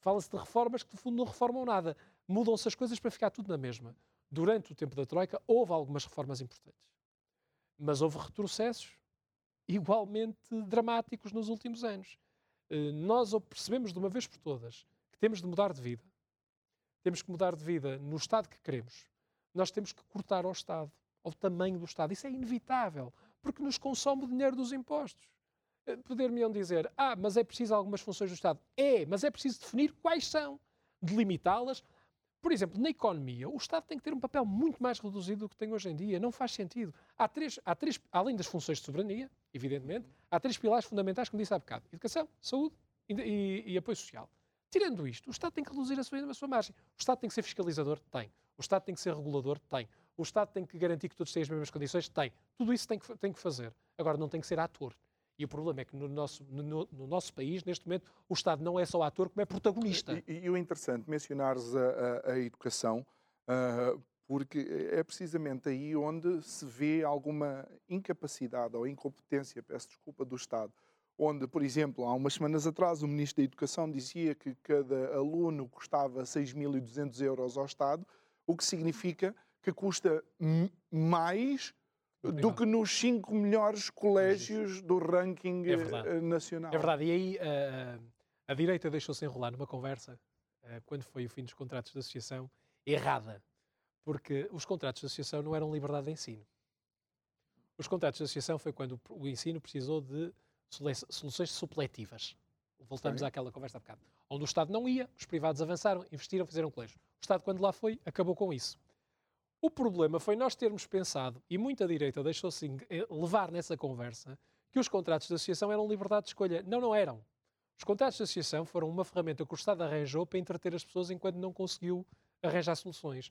Fala-se de reformas que, de fundo, não reformam nada. Mudam-se as coisas para ficar tudo na mesma. Durante o tempo da Troika, houve algumas reformas importantes. Mas houve retrocessos igualmente dramáticos nos últimos anos. Eh, nós percebemos de uma vez por todas que temos de mudar de vida. Temos que mudar de vida no Estado que queremos. Nós temos que cortar ao Estado, ao tamanho do Estado. Isso é inevitável, porque nos consome o dinheiro dos impostos. Eh, poder-me dizer, ah, mas é preciso algumas funções do Estado. É, mas é preciso definir quais são, delimitá-las, por exemplo, na economia, o Estado tem que ter um papel muito mais reduzido do que tem hoje em dia. Não faz sentido. Há três, há três além das funções de soberania, evidentemente, há três pilares fundamentais, como disse há bocado: educação, saúde e, e, e apoio social. Tirando isto, o Estado tem que reduzir a sua, a sua margem. O Estado tem que ser fiscalizador? Tem. O Estado tem que ser regulador? Tem. O Estado tem que garantir que todos têm as mesmas condições? Tem. Tudo isso tem que, tem que fazer. Agora, não tem que ser ator. E o problema é que no nosso, no, no, nosso país, neste momento, o Estado não é só ator, como é protagonista. E, e o interessante, mencionares a, a, a educação, uh, porque é precisamente aí onde se vê alguma incapacidade ou incompetência, peço desculpa, do Estado. Onde, por exemplo, há umas semanas atrás, o Ministro da Educação dizia que cada aluno custava 6.200 euros ao Estado, o que significa que custa mais do que nos cinco melhores colégios do ranking é eh, nacional. É verdade. E aí uh, a direita deixou-se enrolar numa conversa, quando foi o fim dos contratos de associação, errada. Porque os contratos de associação não eram liberdade de ensino. Os contratos de associação foi quando o ensino precisou de soluções supletivas. Voltamos Sim. àquela conversa há bocado. Onde o Estado não ia, os privados avançaram, investiram, fizeram colégio. O Estado, quando lá foi, acabou com isso. O problema foi nós termos pensado, e muita direita deixou-se eh, levar nessa conversa, que os contratos de associação eram liberdade de escolha. Não, não eram. Os contratos de associação foram uma ferramenta que o Estado arranjou para entreter as pessoas enquanto não conseguiu arranjar soluções.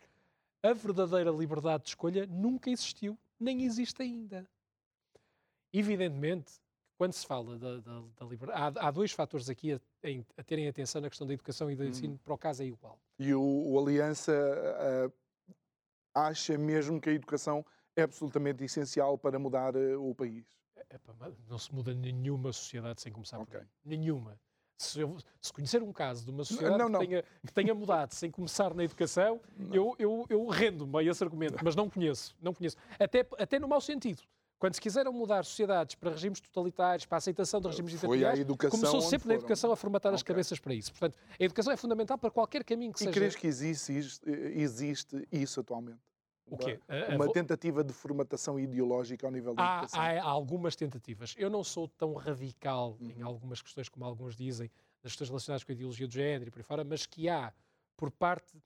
A verdadeira liberdade de escolha nunca existiu, nem existe ainda. Evidentemente, quando se fala da, da, da liberdade, há, há, dois fatores aqui a, a, terem atenção na questão da educação e do ensino, hum. para o caso é igual. E o, o Aliança uh, acha mesmo que a educação é absolutamente essencial para mudar uh, o país? É, não se muda nenhuma sociedade sem começar okay. por aí. Nenhuma. Se, eu, se, conhecer um caso de uma sociedade não, não. Que, tenha, que, tenha, mudado sem começar na educação, eu, eu, eu rendo-me a esse argumento, mas não conheço. Não conheço. Até, até no mau sentido. Quando se quiseram mudar sociedades para regimes totalitários, para a aceitação de regimes ditatoriais, começou sempre na educação a formatar okay. as cabeças para isso. Portanto, a educação é fundamental para qualquer caminho que e seja... E crees que existe, existe isso atualmente? O quê? Uma tentativa de formatação ideológica ao nível da educação. Há algumas tentativas. Eu não sou tão radical uhum. em algumas questões como alguns dizem, nas questões relacionadas com a ideologia do género e por aí fora, mas que há por parte...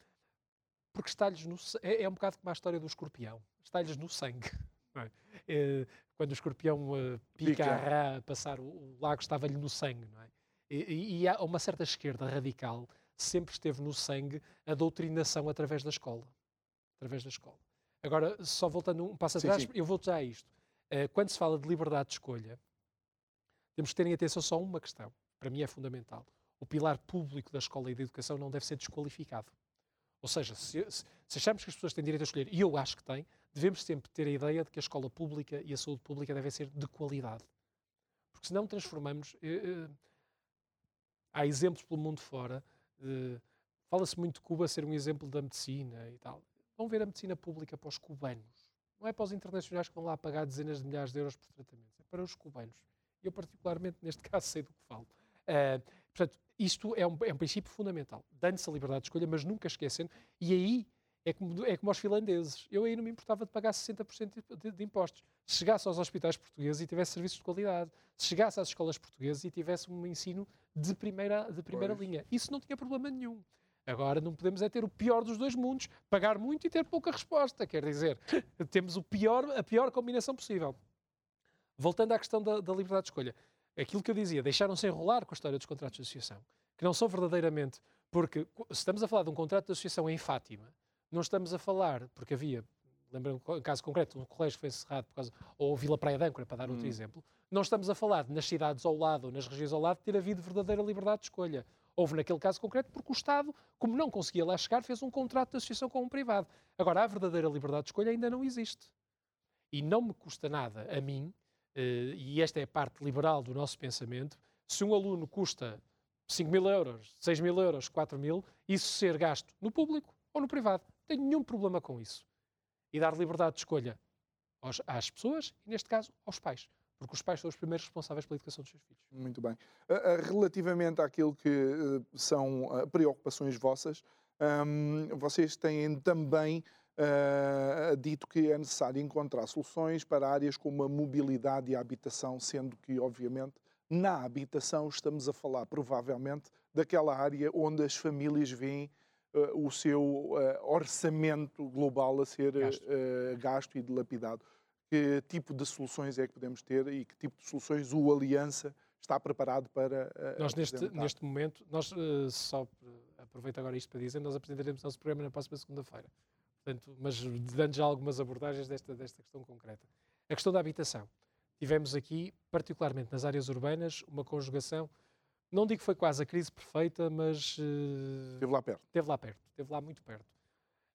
Porque está-lhes no... É, é um bocado como a história do escorpião. Está-lhes no sangue. É? É, quando o escorpião uh, pica, pica, a rã a passar o, lago, estava-lhe no sangue. Não é? E, e, há uma certa esquerda radical sempre esteve no sangue a doutrinação através da escola. Através da escola. Agora, só voltando um passo atrás, sim, sim. eu vou já a isto. Uh, quando se fala de liberdade de escolha, temos que ter em atenção só uma questão. Para mim é fundamental. O pilar público da escola e da educação não deve ser desqualificado. Ou seja, se, se, achamos que as pessoas têm direito a escolher, e eu acho que têm, devemos sempre ter a ideia de que a escola pública e a saúde pública devem ser de qualidade. Porque senão transformamos. Eh, eh, há exemplos pelo mundo fora Uh, Fala-se muito de Cuba ser um exemplo da medicina e tal. Vão ver a medicina pública para os cubanos. Não é para os internacionais que vão lá pagar dezenas de milhares de euros por tratamentos. É para os cubanos. Eu, particularmente, neste caso, sei do que falo. Uh, portanto, isto é um, é um princípio fundamental. Dando-se a liberdade de escolha, mas nunca esquecendo. E aí é como, é como aos finlandeses. Eu aí não me importava de pagar 60% de, de, de, impostos. Se chegasse aos hospitais portugueses e tivesse serviços de qualidade, se chegasse às escolas portuguesas e tivesse um ensino de primeira, de primeira linha, isso não tinha problema nenhum. Agora não podemos é ter o pior dos dois mundos, pagar muito e ter pouca resposta. Quer dizer, temos o pior, a pior combinação possível. Voltando à questão da, da liberdade de escolha, aquilo que eu dizia, deixaram-se enrolar com a história dos contratos de associação, que não são verdadeiramente, porque se estamos a falar de um contrato de associação em Fátima, não estamos a falar, porque havia, lembrando um caso concreto, um colégio que foi encerrado por causa, ou Vila Praia de Âncora, para dar outro hum. exemplo, não estamos a falar nas cidades ao lado ou nas regiões ao lado ter havido verdadeira liberdade de escolha. Houve naquele caso concreto porque o Estado, como não conseguia lá chegar, fez um contrato de associação com um privado. Agora, a verdadeira liberdade de escolha ainda não existe. E não me custa nada a mim, e esta é a parte liberal do nosso pensamento, se um aluno custa 5 mil euros, 6 mil euros, 4 mil, isso ser gasto no público ou no privado tenho nenhum problema com isso. E dar liberdade de escolha aos, às pessoas e, neste caso, aos pais. Porque os pais são os primeiros responsáveis pela educação dos seus filhos. Muito bem. Relativamente àquilo que eh, são eh, preocupações vossas, hum, vocês têm também uh, dito que é necessário encontrar soluções para áreas como a mobilidade e a habitação, sendo que, obviamente, na habitação estamos a falar provavelmente daquela área onde as famílias veem uh, o seu uh, orçamento global a ser gasto. Uh, gasto e dilapidado. Que tipo de soluções é que podemos ter e que tipo de soluções o Aliança está preparado para Nós neste, neste momento, nós só aproveito agora isto para dizer, nós apresentaremos o nosso programa na próxima segunda-feira. Portanto, mas dando já algumas abordagens desta, desta questão concreta. A questão da habitação. Tivemos aqui, particularmente nas áreas urbanas, uma conjugação não digo que foi quase a crise perfeita, mas. Uh, esteve lá perto. Esteve lá perto, esteve lá muito perto.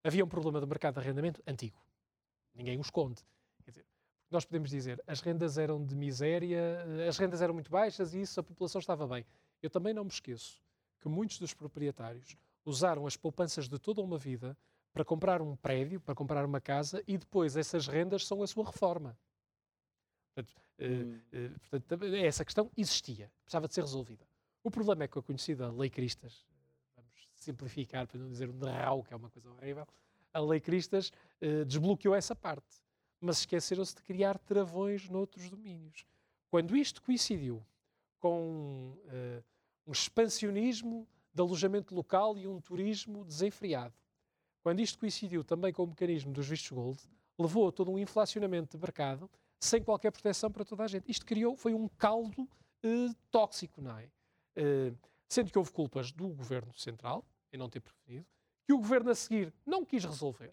Havia um problema do mercado de arrendamento antigo. Ninguém o esconde. Quer dizer, nós podemos dizer, as rendas eram de miséria, as rendas eram muito baixas e isso a população estava bem. Eu também não me esqueço que muitos dos proprietários usaram as poupanças de toda uma vida para comprar um prédio, para comprar uma casa e depois essas rendas são a sua reforma. Portanto, eh, hum. uh, uh, portanto essa questão existia, precisava de ser resolvida. O problema é que a conhecida Lei Cristas, vamos simplificar para não dizer um derrau, que é uma coisa horrível, a Lei Cristas eh, desbloqueou essa parte. Mas esqueceram-se de criar travões noutros domínios. Quando isto coincidiu com eh, um expansionismo de alojamento local e um turismo desenfreado, quando isto coincidiu também com o mecanismo dos vistos gold, levou a todo um inflacionamento de mercado sem qualquer proteção para toda a gente. Isto criou, foi um caldo eh, tóxico, não é? Uh, sendo que houve culpas do governo central, em não ter prevenido, que o governo a seguir não quis resolver.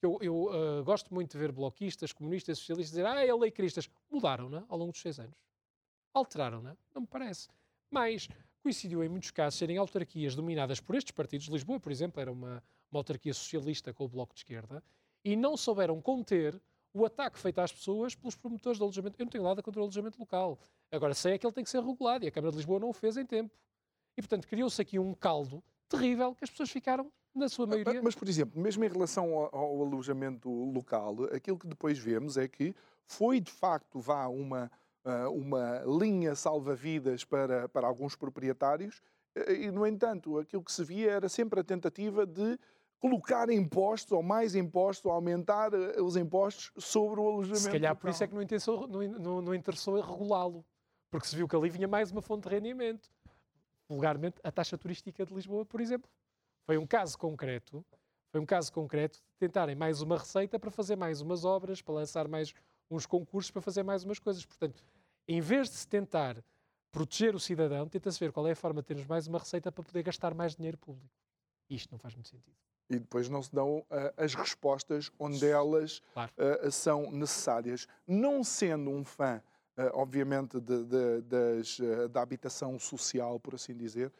Eu, eu uh, gosto muito de ver bloquistas, comunistas, socialistas dizer ah, é lei Cristas. Mudaram-na ao longo dos seis anos. Alteraram-na? Não me parece. Mas coincidiu em muitos casos serem autarquias dominadas por estes partidos. Lisboa, por exemplo, era uma, uma autarquia socialista com o Bloco de Esquerda e não souberam conter o ataque feito às pessoas pelos promotores de alojamento. Eu não tenho nada contra o alojamento local. Agora, sei é que ele tem que ser regulado e a Câmara de Lisboa não o fez em tempo. E, portanto, criou-se aqui um caldo terrível que as pessoas ficaram, na sua maioria. Mas, por exemplo, mesmo em relação ao, ao alojamento local, aquilo que depois vemos é que foi de facto vá uma, ah, uma linha salva-vidas para, para alguns proprietários, eh, e, no entanto, aquilo que se via era sempre a tentativa de colocar impostos ou mais impostos, ou aumentar eh, os impostos sobre o alojamento. Se calhar por isso é que não interessou, não, não, não interessou regulá-lo, porque se viu que ali vinha mais uma fonte de rendimento. Vulgarmente, a taxa turística de Lisboa, por exemplo. Foi um caso concreto, foi um caso concreto de tentarem mais uma receita para fazer mais umas obras, para lançar mais uns concursos, para fazer mais umas coisas. Portanto, em vez de se tentar proteger o cidadão, tenta-se ver qual é a forma de termos mais uma receita para poder gastar mais dinheiro público. Isto não faz muito sentido e depois não se dão uh, as respostas onde elas claro. uh, são necessárias. Não sendo um fã, uh, obviamente, de, de, das, da habitação social, por assim dizer,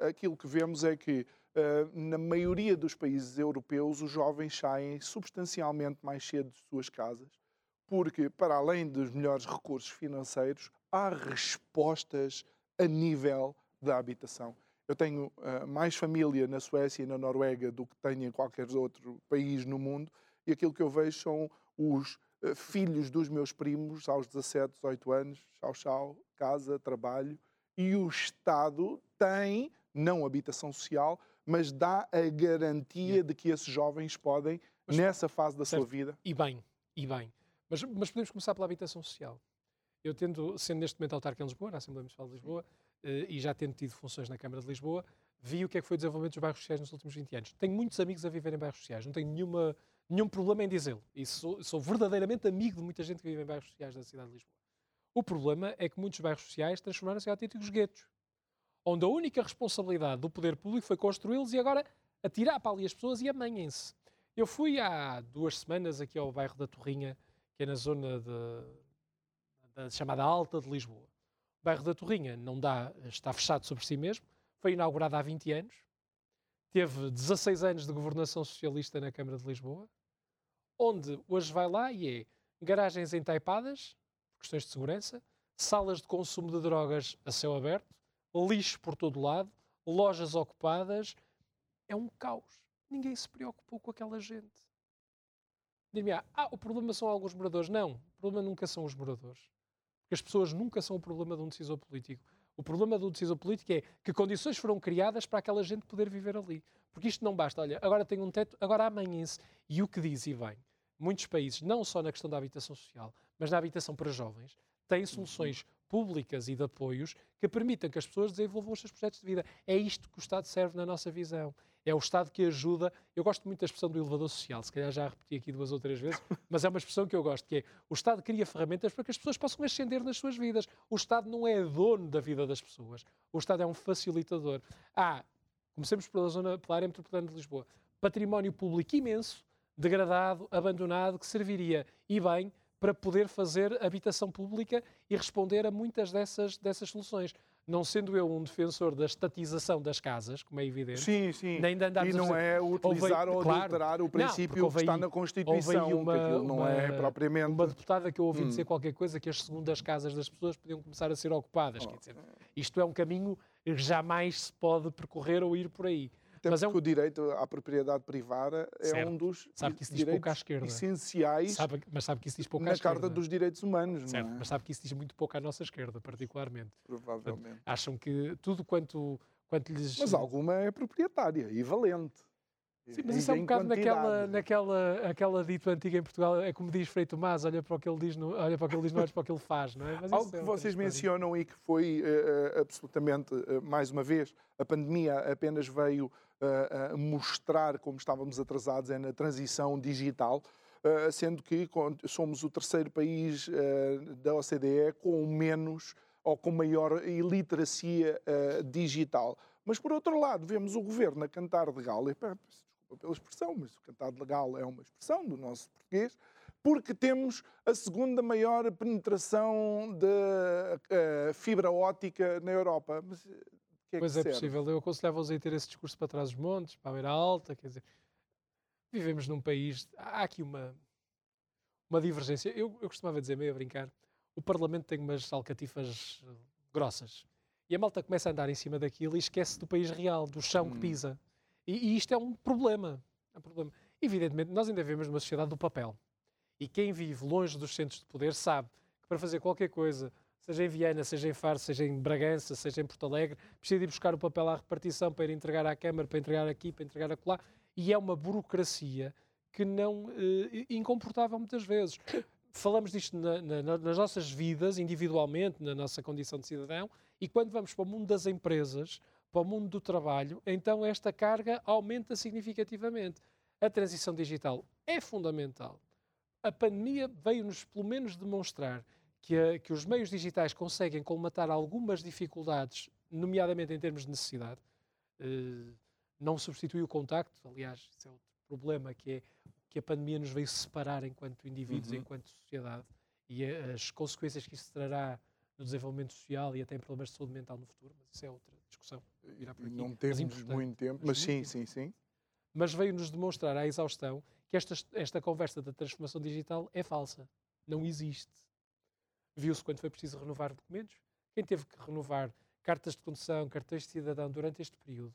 aquilo que vemos é que na maioria dos países europeus os jovens saem substancialmente mais cedo de suas casas, porque, para além dos melhores recursos financeiros, há respostas a nível da habitação. Eu tenho uh, mais família na Suécia e na Noruega do que tenho em qualquer outro país no mundo, e aquilo que eu vejo são os uh, filhos dos meus primos aos 17, 18 anos, chau chau, casa, trabalho, e o Estado tem, não habitação social, mas dá a garantia yeah. de que esses jovens podem, mas, nessa fase da certo. sua vida. E bem, e bem. Mas, mas podemos começar pela habitação social. Eu tendo, sendo neste momento autarca em Lisboa, na Assembleia Municipal de Lisboa, eh, e já tendo tido funções na Câmara de Lisboa, vi o que é que foi o desenvolvimento dos bairros sociais nos últimos 20 anos. Tenho muitos amigos a viver em bairros sociais, não tenho nenhuma, nenhum problema em dizê-lo. E sou, sou, verdadeiramente amigo de muita gente que vive em bairros sociais da cidade de Lisboa. O problema é que muitos bairros sociais transformaram-se em autênticos guetos, onde a única responsabilidade do poder público foi construí-los e agora atirar para ali as pessoas e amanhem-se. Eu fui há duas semanas aqui ao bairro da Torrinha, que é na zona de, da chamada Alta de Lisboa. Bairro da Torrinha não dá, está fechado sobre si mesmo, foi inaugurado há 20 anos, teve 16 anos de governação socialista na Câmara de Lisboa, onde hoje vai lá e é garagens entaipadas, questões de segurança, salas de consumo de drogas a céu aberto, lixo por todo lado, lojas ocupadas. É um caos. Ninguém se preocupou com aquela gente. Diz-me, ah, o problema são alguns moradores. Não, o problema nunca são os moradores. Porque as pessoas nunca são o problema de um decisor político. O problema do decisor político é que condições foram criadas para aquela gente poder viver ali. Porque isto não basta. Olha, agora tem um teto, agora amanhã-se. E o que diz, e bem, muitos países, não só na questão da habitação social, mas na habitação para jovens, têm soluções públicas e de apoios que permitam que as pessoas desenvolvam os seus projetos de vida. É isto que o Estado serve na nossa visão. É o Estado que ajuda. Eu gosto muito da expressão do elevador social, se calhar já repeti aqui duas ou três vezes, mas é uma expressão que eu gosto, que é o Estado cria ferramentas para que as pessoas possam ascender nas suas vidas. O Estado não é dono da vida das pessoas. O Estado é um facilitador. Ah, comecemos pela zona, pela área metropolitana de Lisboa. Património público imenso, degradado, abandonado, que serviria, e bem, para poder fazer habitação pública e responder a muitas dessas, dessas soluções. Não sendo eu um defensor da estatização das casas, como é evidente, sim, sim. nem de andar E não é utilizar ou adulterar claro, o princípio não, que está na Constituição, uma, que não uma, é propriamente... Uma deputada que eu ouvi hum. dizer qualquer coisa que as segundas casas das pessoas podiam começar a ser ocupadas. Oh. Quer dizer, isto é um caminho que jamais se pode percorrer ou ir por aí. Até mas é porque é um... o direito à propriedade privada é certo. um dos sabe que isso diz pouco à esquerda. essenciais sabe, mas sabe que isso diz pouco na à esquerda. Carta dos Direitos Humanos. Certo, é? mas sabe que isso diz muito pouco à nossa esquerda, particularmente. Provavelmente. Portanto, acham que tudo quanto, quanto lhes... Mas alguma é proprietária e valente. Sim, mas isso é um bocado naquela, naquela aquela dito antiga em Portugal, é como diz Frei Tomás, olha para o que ele diz, no, olha para o que ele diz, não olha para o que ele faz, não é? Mas Algo é que vocês mencionam e que foi uh, absolutamente, uh, mais uma vez, a pandemia apenas veio uh, mostrar como estávamos atrasados é na transição digital, sendo que somos o terceiro país da OCDE com menos ou com maior iliteracia digital. Mas, por outro lado, vemos o governo a cantar de galo, e, desculpa pela expressão, mas o cantar de galo é uma expressão do nosso português, porque temos a segunda maior penetração de uh, fibra ótica na Europa. Mas que é pois que é serve? possível. Eu aconselhava-os a ter esse discurso para trás dos montes, para a beira alta, quer dizer, vivemos num país, há aqui uma, uma divergência. Eu, eu costumava dizer, meio a brincar, o Parlamento tem umas alcatifas grossas. E a malta começa a andar em cima daquilo e esquece do país real, do chão hum. que pisa. E, e, isto é um problema. É um problema. Evidentemente, nós ainda vivemos numa sociedade do papel. E quem vive longe dos centros de poder sabe que para fazer qualquer coisa seja em Viana, seja em Faro, seja em Bragança, seja em Porto Alegre, precisa ir buscar o papel à repartição para ir entregar à Câmara, para entregar aqui, para entregar acolá, e é uma burocracia que não eh, incomportável muitas vezes. Falamos disto na, na, nas nossas vidas, individualmente, na nossa condição de cidadão, e quando vamos para o mundo das empresas, para o mundo do trabalho, então esta carga aumenta significativamente. A transição digital é fundamental. A pandemia veio-nos, pelo menos, demonstrar que, a, que os meios digitais conseguem colmatar algumas dificuldades, nomeadamente em termos de necessidade. Uh, não substitui o contacto, aliás, isso é outro problema, que é que a pandemia nos veio separar enquanto indivíduos, uhum. enquanto sociedade, e as consequências que isso trará no desenvolvimento social e até em problemas de saúde mental no futuro, mas isso é outra discussão. Não temos muito tempo, mas, mas sim, sim, sim. Mas veio-nos demonstrar à exaustão que esta, esta conversa da transformação digital é falsa. Não existe. Viu-se quando foi preciso renovar documentos. Quem teve que renovar cartas de condução, cartões de cidadão durante este período,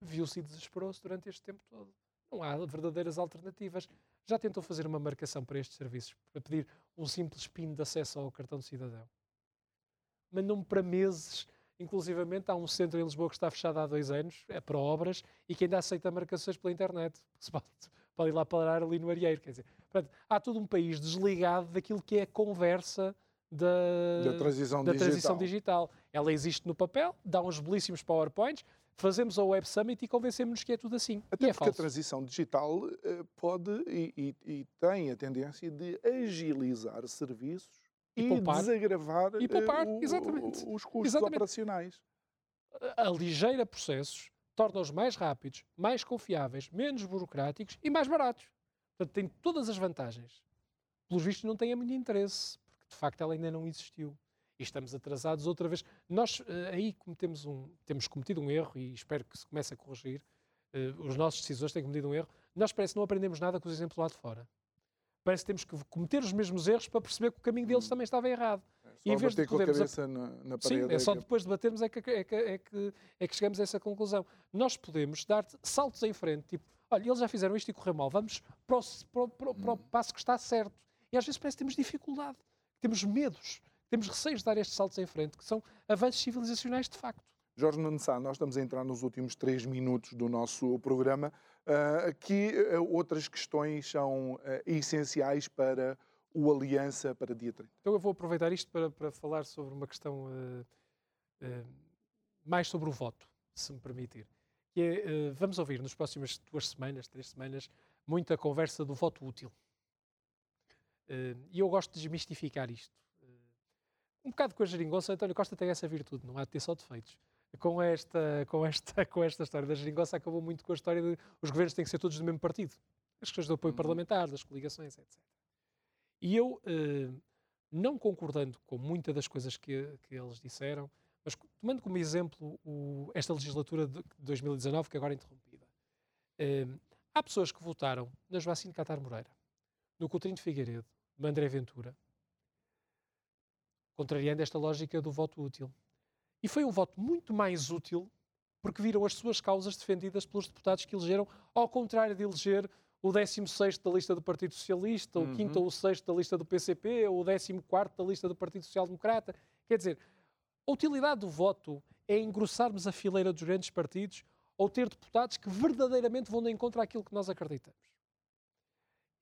viu-se e desesperou-se durante este tempo todo. Não há verdadeiras alternativas. Já tentou fazer uma marcação para estes serviços, para pedir um simples PIN de acesso ao cartão de cidadão? Mandam-me para meses. Inclusivamente há um centro em Lisboa que está fechado há dois anos, é para obras, e que ainda aceita marcações pela internet. Se pode, pode ir lá parar ali no Arieiro. Quer dizer, há todo um país desligado daquilo que é a conversa da, da, transição, da digital. transição digital. Ela existe no papel, dá uns belíssimos PowerPoints, fazemos a Web Summit e convencemos-nos que é tudo assim. Até é porque a transição digital uh, pode e, e, e, tem a tendência de agilizar serviços e, e poupar, desagravar e poupar, uh, exatamente. os custos exatamente. operacionais. Aligeira processos, torna-os mais rápidos, mais confiáveis, menos burocráticos e mais baratos. Portanto, tem todas as vantagens. Pelos vistos, não tem muito interesse, de facto ela ainda não existiu e estamos atrasados outra vez. Nós uh, aí cometemos um, temos cometido um erro e espero que se comece a corrigir. Uh, os nossos decisores têm cometido um erro. Nós parece que não aprendemos nada com os exemplos lá de fora. Parece que temos que cometer os mesmos erros para perceber que o caminho deles hum. também estava errado. É só e em vez de com a cabeça na, na parede. Sim, é, é só depois de batermos é que, é, que, é, que, é que chegamos a essa conclusão. Nós podemos dar saltos em frente, tipo, olha, eles já fizeram isto e correu mal, vamos para o, para para para o hum. passo que está certo. E às vezes parece que temos dificuldade, temos medos temos receios de dar estes saltos em frente, que são avanços civilizacionais de facto. Jorge Nuno Sá, nós estamos a entrar nos últimos três minutos do nosso programa. Uh, que uh, outras questões são uh, essenciais para o Aliança para dia 30? Então eu vou aproveitar isto para, para falar sobre uma questão mais sobre o voto, se me permitir. Que é, vamos ouvir nas próximas duas semanas, três semanas, muita conversa do voto útil. E eu gosto de desmistificar isto um bocado com a geringonça, António Costa tem essa virtude, não há de ter só defeitos. Com esta, com, esta, com esta história da geringonça acabou muito com a história de os governos têm que ser todos do mesmo partido. As questões do apoio uhum. parlamentar, das coligações, etc. E eu, eh, não concordando com muitas das coisas que, que eles disseram, mas tomando como exemplo o, esta legislatura de 2019, que agora é interrompida, eh, há pessoas que votaram na Joacine Catar Moreira, no Coutinho de Figueiredo, no André Ventura, contrariando esta lógica do voto útil. E foi um voto muito mais útil porque viram as suas causas defendidas pelos deputados que elegeram, ao contrário de eleger o 16 da lista do Partido Socialista, uhum. o 5 ou o 6 da lista do PCP, ou o 14 da lista do Partido Social Democrata. Quer dizer, a utilidade do voto é engrossarmos a fileira dos grandes partidos ou ter deputados que verdadeiramente vão de encontro àquilo que nós acreditamos.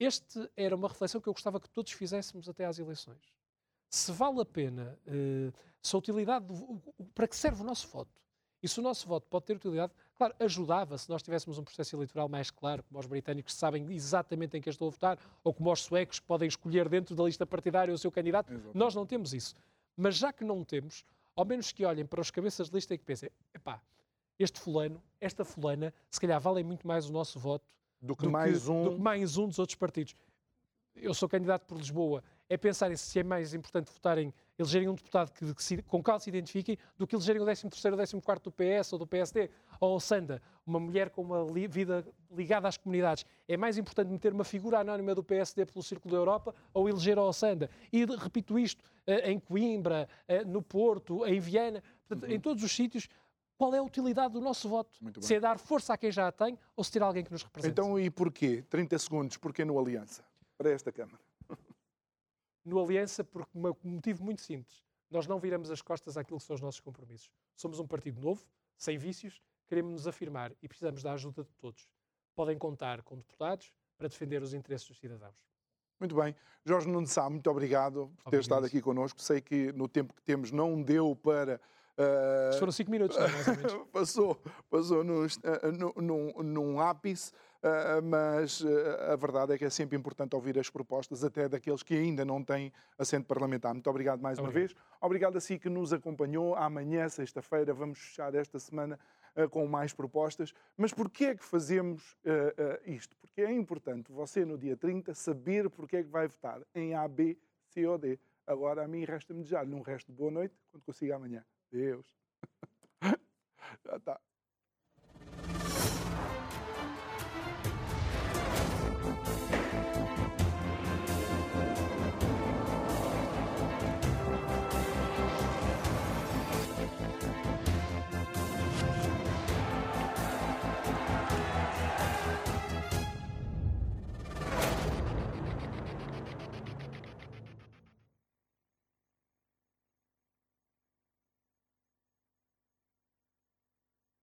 Este era uma reflexão que eu gostava que todos fizéssemos até às eleições se vale a pena, uh, se a utilidade, para que serve o nosso voto? E se o nosso voto pode ter utilidade, claro, ajudava se nós tivéssemos um processo eleitoral mais claro, como os britânicos sabem exatamente em quem estou a votar, ou como os suecos podem escolher dentro da lista partidária o seu candidato. Exatamente. Nós não temos isso. Mas já que não temos, ao menos que olhem para os cabeças de lista e que pensem, epá, este fulano, esta fulana, se calhar valem muito mais o nosso voto do que, do mais, que, um... do que mais um dos outros partidos. Eu sou candidato por Lisboa é pensarem se é mais importante votarem, elegerem um deputado que, que se, com qual se identifiquem, do que elegerem o 13º ou 14 do PS ou do PSD, ou Sanda, uma mulher com uma li, vida ligada às comunidades. É mais importante meter uma figura anónima do PSD pelo Círculo da Europa ou eleger o Sanda. E repito isto, eh, em Coimbra, eh, no Porto, em Viana, portanto, uhum. em todos os sítios, qual é a utilidade do nosso voto? Se é dar força a quem já a tem ou se ter alguém que nos represente. Então, e porquê? 30 segundos, porquê no Aliança? Para esta Câmara no Aliança por um motivo muito simples. Nós não viramos as costas àquilo que são os nossos compromissos. Somos um partido novo, sem vícios, queremos nos afirmar e precisamos da ajuda de todos. Podem contar com deputados para defender os interesses dos cidadãos. Muito bem. Jorge Nunes Sá, muito obrigado por ter Obrigado. estado aqui connosco. Sei que no tempo que temos não deu para Uh, foram cinco minutos, não, mais ou menos. passou passou num, uh, num, num ápice, uh, mas a verdade é que é sempre importante ouvir as propostas, até daqueles que ainda não têm assento parlamentar. Muito obrigado mais obrigado. uma vez. Obrigado a si que nos acompanhou. Amanhã, sexta-feira, vamos fechar esta semana com mais propostas. Mas porquê é que fazemos isto? Porque é importante você, no dia 30, saber porquê é que vai votar em A, B, C ou D. Agora, a mim resta-me desejar-lhe um resto de boa noite, quando consiga amanhã. Deus. Já está.